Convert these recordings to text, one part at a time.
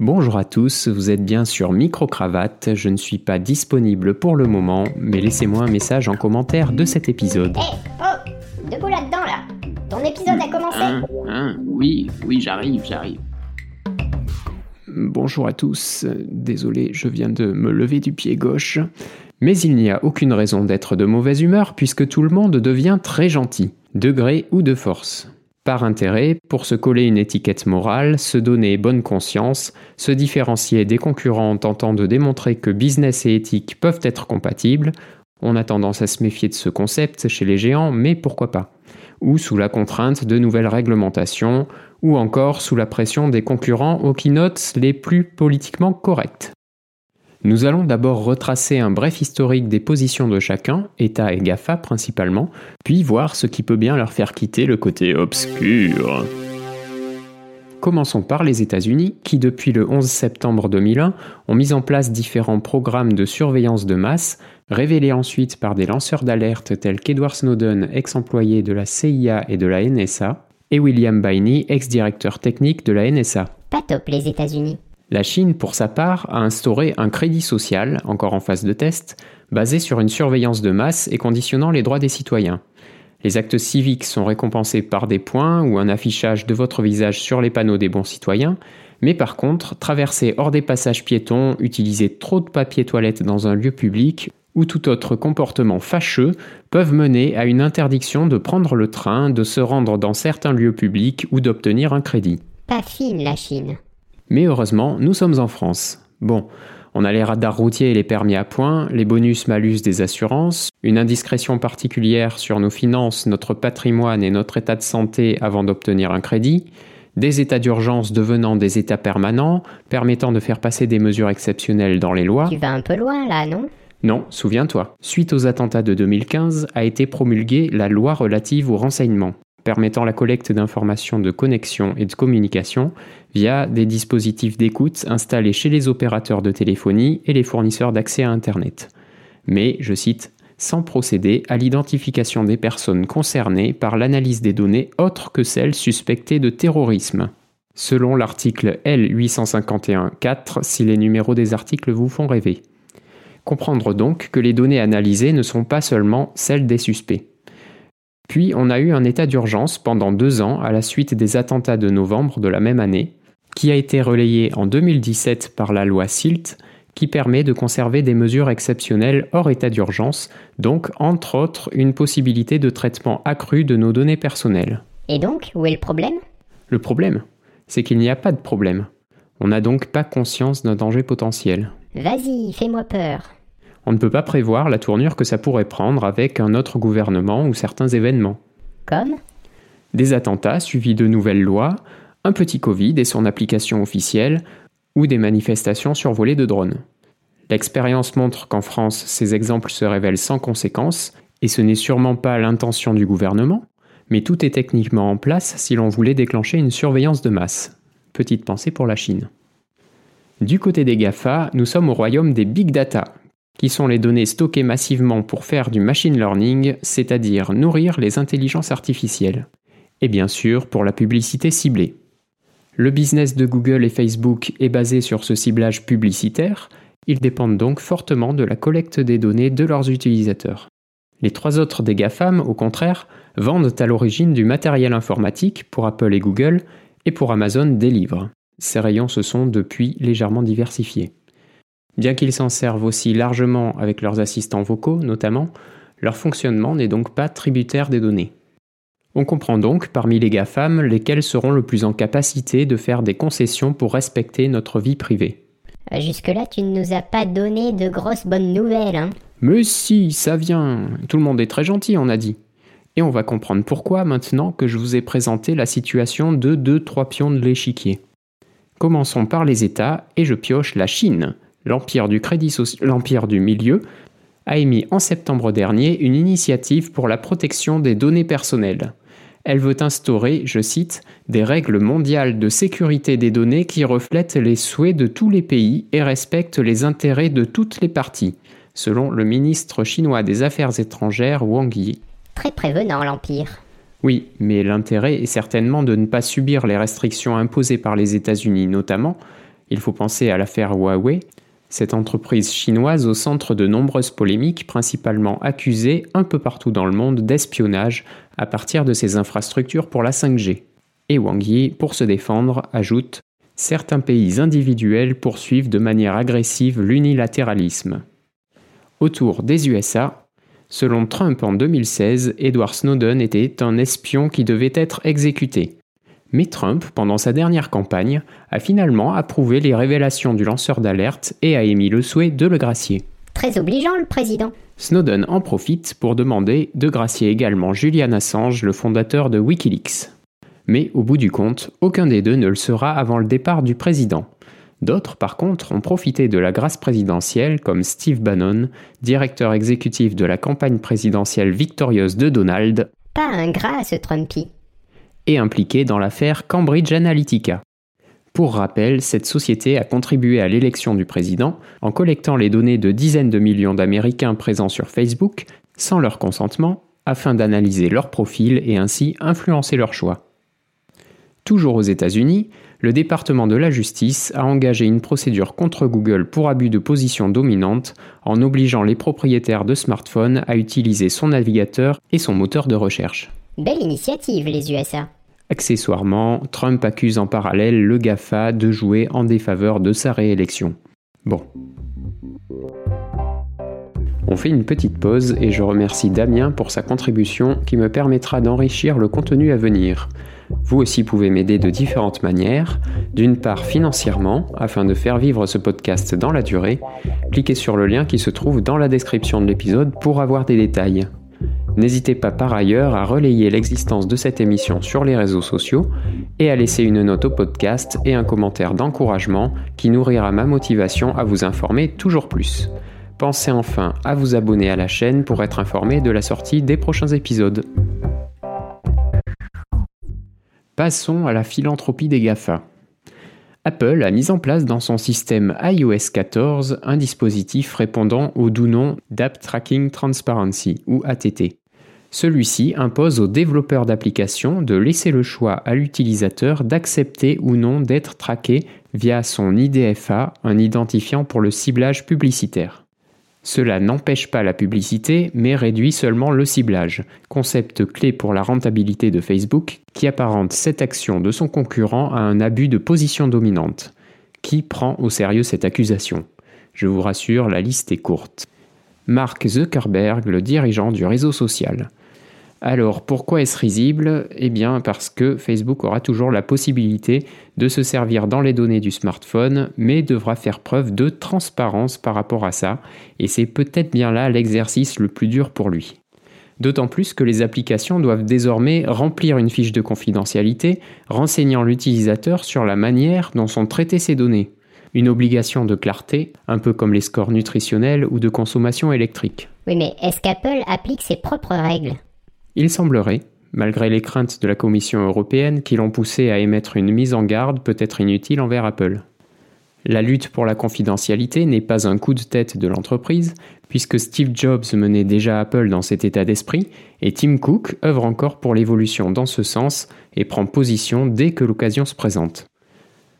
Bonjour à tous, vous êtes bien sur Micro-Cravate. Je ne suis pas disponible pour le moment, mais laissez-moi un message en commentaire de cet épisode. Hé, oh Debout là-dedans, là Ton épisode a commencé Hein, hein, oui, oui, j'arrive, j'arrive. Bonjour à tous, désolé, je viens de me lever du pied gauche. Mais il n'y a aucune raison d'être de mauvaise humeur puisque tout le monde devient très gentil, de gré ou de force. Par intérêt, pour se coller une étiquette morale, se donner bonne conscience, se différencier des concurrents en tentant de démontrer que business et éthique peuvent être compatibles, on a tendance à se méfier de ce concept chez les géants, mais pourquoi pas? Ou sous la contrainte de nouvelles réglementations, ou encore sous la pression des concurrents aux keynotes les plus politiquement corrects. Nous allons d'abord retracer un bref historique des positions de chacun, État et GAFA principalement, puis voir ce qui peut bien leur faire quitter le côté obscur. Commençons par les États-Unis, qui depuis le 11 septembre 2001 ont mis en place différents programmes de surveillance de masse, révélés ensuite par des lanceurs d'alerte tels qu'Edward Snowden, ex-employé de la CIA et de la NSA, et William Bainey, ex-directeur technique de la NSA. Pas top, les États-Unis. La Chine, pour sa part, a instauré un crédit social, encore en phase de test, basé sur une surveillance de masse et conditionnant les droits des citoyens. Les actes civiques sont récompensés par des points ou un affichage de votre visage sur les panneaux des bons citoyens, mais par contre, traverser hors des passages piétons, utiliser trop de papier toilette dans un lieu public ou tout autre comportement fâcheux peuvent mener à une interdiction de prendre le train, de se rendre dans certains lieux publics ou d'obtenir un crédit. Pas fine, la Chine. Mais heureusement, nous sommes en France. Bon, on a les radars routiers et les permis à points, les bonus-malus des assurances, une indiscrétion particulière sur nos finances, notre patrimoine et notre état de santé avant d'obtenir un crédit, des états d'urgence devenant des états permanents, permettant de faire passer des mesures exceptionnelles dans les lois. Tu vas un peu loin, là, non? Non, souviens-toi, suite aux attentats de 2015 a été promulguée la loi relative au renseignement, permettant la collecte d'informations de connexion et de communication via des dispositifs d'écoute installés chez les opérateurs de téléphonie et les fournisseurs d'accès à Internet. Mais, je cite, sans procéder à l'identification des personnes concernées par l'analyse des données autres que celles suspectées de terrorisme. Selon l'article L851.4, si les numéros des articles vous font rêver. Comprendre donc que les données analysées ne sont pas seulement celles des suspects. Puis on a eu un état d'urgence pendant deux ans à la suite des attentats de novembre de la même année, qui a été relayé en 2017 par la loi SILT, qui permet de conserver des mesures exceptionnelles hors état d'urgence, donc entre autres une possibilité de traitement accru de nos données personnelles. Et donc, où est le problème? Le problème, c'est qu'il n'y a pas de problème. On n'a donc pas conscience d'un danger potentiel. Vas-y, fais-moi peur. On ne peut pas prévoir la tournure que ça pourrait prendre avec un autre gouvernement ou certains événements. Comme? Des attentats suivis de nouvelles lois, un petit Covid et son application officielle, ou des manifestations survolées de drones. L'expérience montre qu'en France, ces exemples se révèlent sans conséquence, et ce n'est sûrement pas l'intention du gouvernement, mais tout est techniquement en place si l'on voulait déclencher une surveillance de masse. Petite pensée pour la Chine. Du côté des GAFA, nous sommes au royaume des big data, qui sont les données stockées massivement pour faire du machine learning, c'est-à-dire nourrir les intelligences artificielles. Et bien sûr pour la publicité ciblée. Le business de Google et Facebook est basé sur ce ciblage publicitaire, ils dépendent donc fortement de la collecte des données de leurs utilisateurs. Les trois autres des GAFAM, au contraire, vendent à l'origine du matériel informatique pour Apple et Google, et pour Amazon des livres. Ces rayons se sont depuis légèrement diversifiés. Bien qu'ils s'en servent aussi largement avec leurs assistants vocaux notamment, leur fonctionnement n'est donc pas tributaire des données. On comprend donc parmi les GAFAM lesquels seront le plus en capacité de faire des concessions pour respecter notre vie privée. Euh, Jusque-là, tu ne nous as pas donné de grosses bonnes nouvelles, hein Mais si, ça vient. Tout le monde est très gentil, on a dit. Et on va comprendre pourquoi maintenant que je vous ai présenté la situation de 2-3 pions de l'échiquier. Commençons par les États et je pioche la Chine. L'Empire du Crédit Social, l'Empire du Milieu, a émis en septembre dernier une initiative pour la protection des données personnelles. Elle veut instaurer, je cite, des règles mondiales de sécurité des données qui reflètent les souhaits de tous les pays et respectent les intérêts de toutes les parties, selon le ministre chinois des Affaires étrangères Wang Yi. Très prévenant, l'Empire. Oui, mais l'intérêt est certainement de ne pas subir les restrictions imposées par les États-Unis notamment, Il faut penser à l'affaire Huawei, cette entreprise chinoise au centre de nombreuses polémiques, principalement accusée un peu partout dans le monde d'espionnage à partir de ses infrastructures pour la 5G. Et Wang Yi, pour se défendre, ajoute Certains pays individuels poursuivent de manière agressive l'unilatéralisme. Autour des USA, selon Trump en 2016, Edward Snowden était un espion qui devait être exécuté. Mais Trump, pendant sa dernière campagne, a finalement approuvé les révélations du lanceur d'alerte et a émis le souhait de le gracier. Très obligeant, le président. Snowden en profite pour demander de gracier également Julian Assange, le fondateur de Wikileaks. Mais au bout du compte, aucun des deux ne le sera avant le départ du président. D'autres, par contre, ont profité de la grâce présidentielle, comme Steve Bannon, directeur exécutif de la campagne présidentielle victorieuse de Donald. Pas un gras, ce Trumpy et impliqué dans l'affaire Cambridge Analytica. Pour rappel, cette société a contribué à l'élection du président en collectant les données de dizaines de millions d'Américains présents sur Facebook sans leur consentement afin d'analyser leur profil et ainsi influencer leur choix. Toujours aux États-Unis, le département de la justice a engagé une procédure contre Google pour abus de position dominante en obligeant les propriétaires de smartphones à utiliser son navigateur et son moteur de recherche. Belle initiative, les USA. Accessoirement, Trump accuse en parallèle le GAFA de jouer en défaveur de sa réélection. Bon. On fait une petite pause et je remercie Damien pour sa contribution qui me permettra d'enrichir le contenu à venir. Vous aussi pouvez m'aider de différentes manières. D'une part financièrement, afin de faire vivre ce podcast dans la durée, cliquez sur le lien qui se trouve dans la description de l'épisode pour avoir des détails. N'hésitez pas par ailleurs à relayer l'existence de cette émission sur les réseaux sociaux et à laisser une note au podcast et un commentaire d'encouragement qui nourrira ma motivation à vous informer toujours plus. Pensez enfin à vous abonner à la chaîne pour être informé de la sortie des prochains épisodes. Passons à la philanthropie des GAFA. Apple a mis en place dans son système iOS 14 un dispositif répondant au doux nom d'App Tracking Transparency ou ATT. Celui-ci impose aux développeurs d'applications de laisser le choix à l'utilisateur d'accepter ou non d'être traqué via son IDFA, un identifiant pour le ciblage publicitaire. Cela n'empêche pas la publicité, mais réduit seulement le ciblage, concept clé pour la rentabilité de Facebook, qui apparente cette action de son concurrent à un abus de position dominante. Qui prend au sérieux cette accusation? Je vous rassure, la liste est courte. Mark Zuckerberg, le dirigeant du réseau social. Alors pourquoi est-ce risible? Eh bien parce que Facebook aura toujours la possibilité de se servir dans les données du smartphone, mais devra faire preuve de transparence par rapport à ça, et c'est peut-être bien là l'exercice le plus dur pour lui. D'autant plus que les applications doivent désormais remplir une fiche de confidentialité renseignant l'utilisateur sur la manière dont sont traitées ces données. Une obligation de clarté, un peu comme les scores nutritionnels ou de consommation électrique. Oui mais est-ce qu'Apple applique ses propres règles? Il semblerait, malgré les craintes de la Commission européenne qui l'ont poussé à émettre une mise en garde peut-être inutile envers Apple. La lutte pour la confidentialité n'est pas un coup de tête de l'entreprise, puisque Steve Jobs menait déjà Apple dans cet état d'esprit, et Tim Cook œuvre encore pour l'évolution dans ce sens et prend position dès que l'occasion se présente.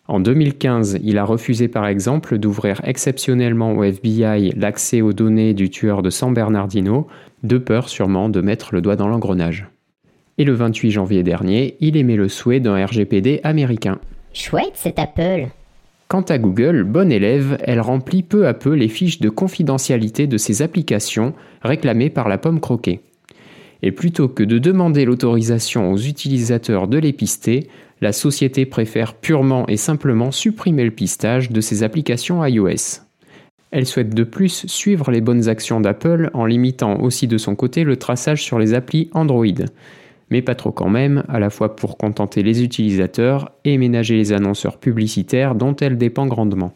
En 2015, il a refusé par exemple d'ouvrir exceptionnellement au FBI l'accès aux données du tueur de San Bernardino, de peur sûrement de mettre le doigt dans l'engrenage. Et le 28 janvier dernier, il émet le souhait d'un RGPD américain. Chouette, c'est Apple. Quant à Google, bonne élève, elle remplit peu à peu les fiches de confidentialité de ses applications réclamées par la pomme croquée. Et plutôt que de demander l'autorisation aux utilisateurs de les pister, la société préfère purement et simplement supprimer le pistage de ses applications iOS. Elle souhaite de plus suivre les bonnes actions d'Apple en limitant aussi de son côté le traçage sur les applis Android. Mais pas trop quand même, à la fois pour contenter les utilisateurs et ménager les annonceurs publicitaires dont elle dépend grandement.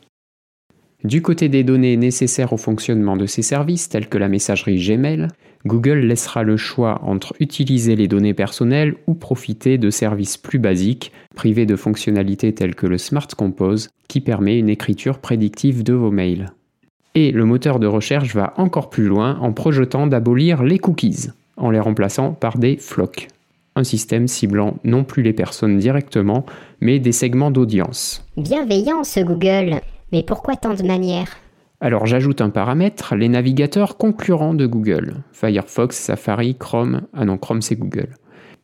Du côté des données nécessaires au fonctionnement de ces services, tels que la messagerie Gmail, Google laissera le choix entre utiliser les données personnelles ou profiter de services plus basiques, privés de fonctionnalités telles que le Smart Compose, qui permet une écriture prédictive de vos mails. Et le moteur de recherche va encore plus loin en projetant d'abolir les cookies, en les remplaçant par des flocs. un système ciblant non plus les personnes directement, mais des segments d'audience. Bienveillant ce Google. Mais pourquoi tant de manières? Alors j'ajoute un paramètre, les navigateurs concurrents de Google. Firefox, Safari, Chrome. Ah non, Chrome c'est Google.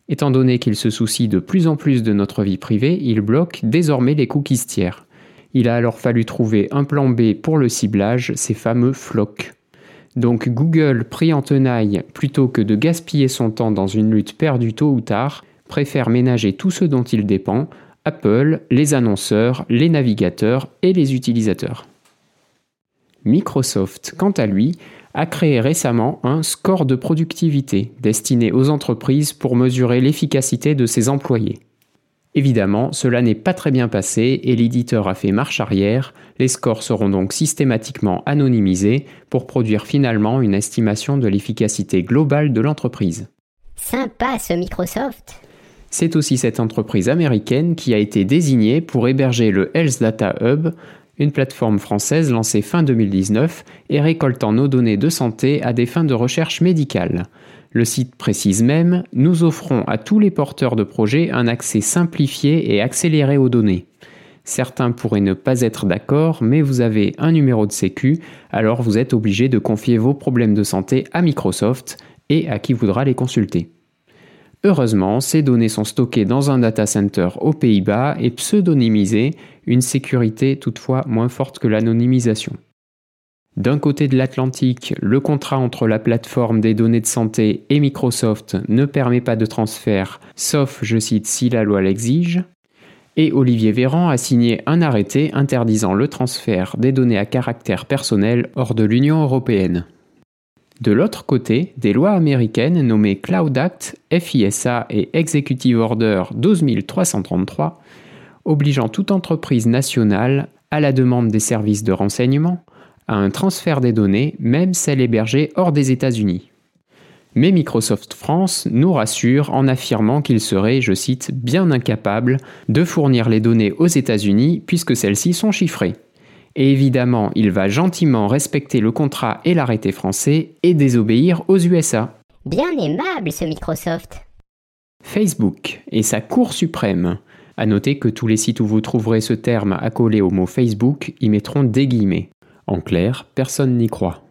Étant donné qu'il se soucie de plus en plus de notre vie privée, il bloque désormais les cookies tiers. Il a alors fallu trouver un plan B pour le ciblage, ces fameux flocs. Donc Google, pris en tenaille, plutôt que de gaspiller son temps dans une lutte perdue tôt ou tard, préfère ménager tout ce dont il dépend, Apple, les annonceurs, les navigateurs et les utilisateurs. Microsoft, quant à lui, a créé récemment un score de productivité destiné aux entreprises pour mesurer l'efficacité de ses employés. Évidemment, cela n'est pas très bien passé et l'éditeur a fait marche arrière. Les scores seront donc systématiquement anonymisés pour produire finalement une estimation de l'efficacité globale de l'entreprise. Sympa ce Microsoft. C'est aussi cette entreprise américaine qui a été désignée pour héberger le Health Data Hub, une plateforme française lancée fin 2019 et récoltant nos données de santé à des fins de recherche médicale. Le site précise même Nous offrons à tous les porteurs de projets un accès simplifié et accéléré aux données. Certains pourraient ne pas être d'accord, mais vous avez un numéro de sécu, alors vous êtes obligé de confier vos problèmes de santé à Microsoft et à qui voudra les consulter. Heureusement, ces données sont stockées dans un data center aux Pays-Bas et pseudonymisées, une sécurité toutefois moins forte que l'anonymisation. D'un côté de l'Atlantique, le contrat entre la plateforme des données de santé et Microsoft ne permet pas de transfert, sauf, je cite, si la loi l'exige. Et Olivier Véran a signé un arrêté interdisant le transfert des données à caractère personnel hors de l'Union européenne. De l'autre côté, des lois américaines nommées Cloud Act, FISA et Executive Order 12333, obligeant toute entreprise nationale, à la demande des services de renseignement, à un transfert des données, même celles hébergées hors des États-Unis. Mais Microsoft France nous rassure en affirmant qu'il serait, je cite, bien incapable de fournir les données aux États-Unis puisque celles-ci sont chiffrées. Et évidemment, il va gentiment respecter le contrat et l'arrêté français et désobéir aux USA. Bien aimable ce Microsoft. Facebook et sa Cour suprême. À noter que tous les sites où vous trouverez ce terme accolé au mot Facebook y mettront des guillemets. En clair, personne n'y croit.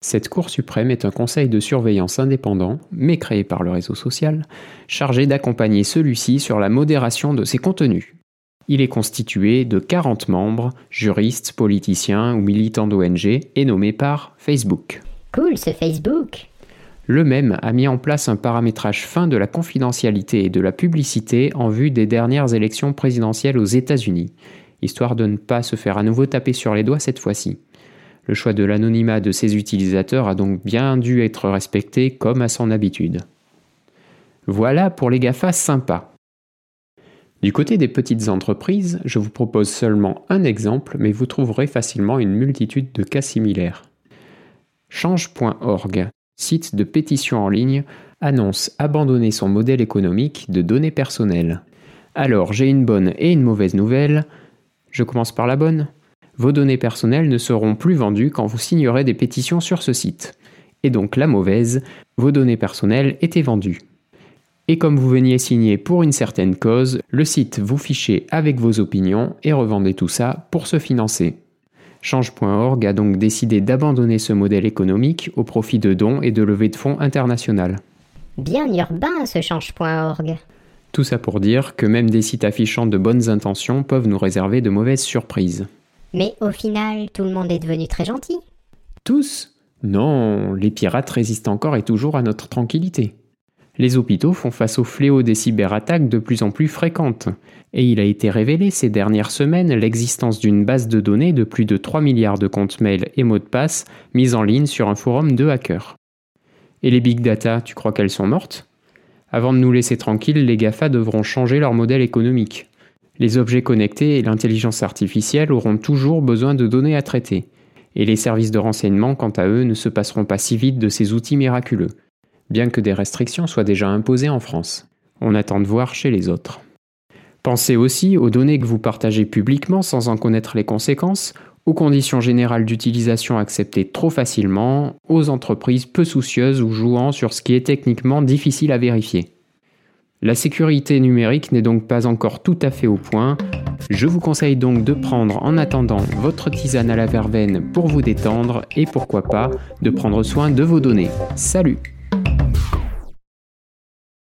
Cette Cour suprême est un conseil de surveillance indépendant, mais créé par le réseau social, chargé d'accompagner celui-ci sur la modération de ses contenus. Il est constitué de 40 membres, juristes, politiciens ou militants d'ONG, et nommé par Facebook. Cool ce Facebook. Le même a mis en place un paramétrage fin de la confidentialité et de la publicité en vue des dernières élections présidentielles aux États-Unis, histoire de ne pas se faire à nouveau taper sur les doigts cette fois-ci. Le choix de l'anonymat de ses utilisateurs a donc bien dû être respecté comme à son habitude. Voilà pour les GAFA sympas. Du côté des petites entreprises, je vous propose seulement un exemple, mais vous trouverez facilement une multitude de cas similaires. Change.org, site de pétition en ligne, annonce abandonner son modèle économique de données personnelles. Alors j'ai une bonne et une mauvaise nouvelle. Je commence par la bonne. Vos données personnelles ne seront plus vendues quand vous signerez des pétitions sur ce site. Et donc la mauvaise, vos données personnelles étaient vendues. Et comme vous veniez signer pour une certaine cause, le site vous fichait avec vos opinions et revendait tout ça pour se financer. Change.org a donc décidé d'abandonner ce modèle économique au profit de dons et de levées de fonds internationales. Bien urbain ce change.org. Tout ça pour dire que même des sites affichant de bonnes intentions peuvent nous réserver de mauvaises surprises. Mais au final, tout le monde est devenu très gentil. Tous? Non, les pirates résistent encore et toujours à notre tranquillité. Les hôpitaux font face au fléau des cyberattaques de plus en plus fréquentes, et il a été révélé ces dernières semaines l'existence d'une base de données de plus de 3 milliards de comptes mails et mots de passe mis en ligne sur un forum de hackers. Et les big data, tu crois qu'elles sont mortes? Avant de nous laisser tranquilles, les GAFA devront changer leur modèle économique. Les objets connectés et l'intelligence artificielle auront toujours besoin de données à traiter, et les services de renseignement, quant à eux, ne se passeront pas si vite de ces outils miraculeux, bien que des restrictions soient déjà imposées en France. On attend de voir chez les autres. Pensez aussi aux données que vous partagez publiquement sans en connaître les conséquences, aux conditions générales d'utilisation acceptées trop facilement, aux entreprises peu soucieuses ou jouant sur ce qui est techniquement difficile à vérifier. La sécurité numérique n'est donc pas encore tout à fait au point. Je vous conseille donc de prendre en attendant votre tisane à la verveine pour vous détendre et pourquoi pas de prendre soin de vos données. Salut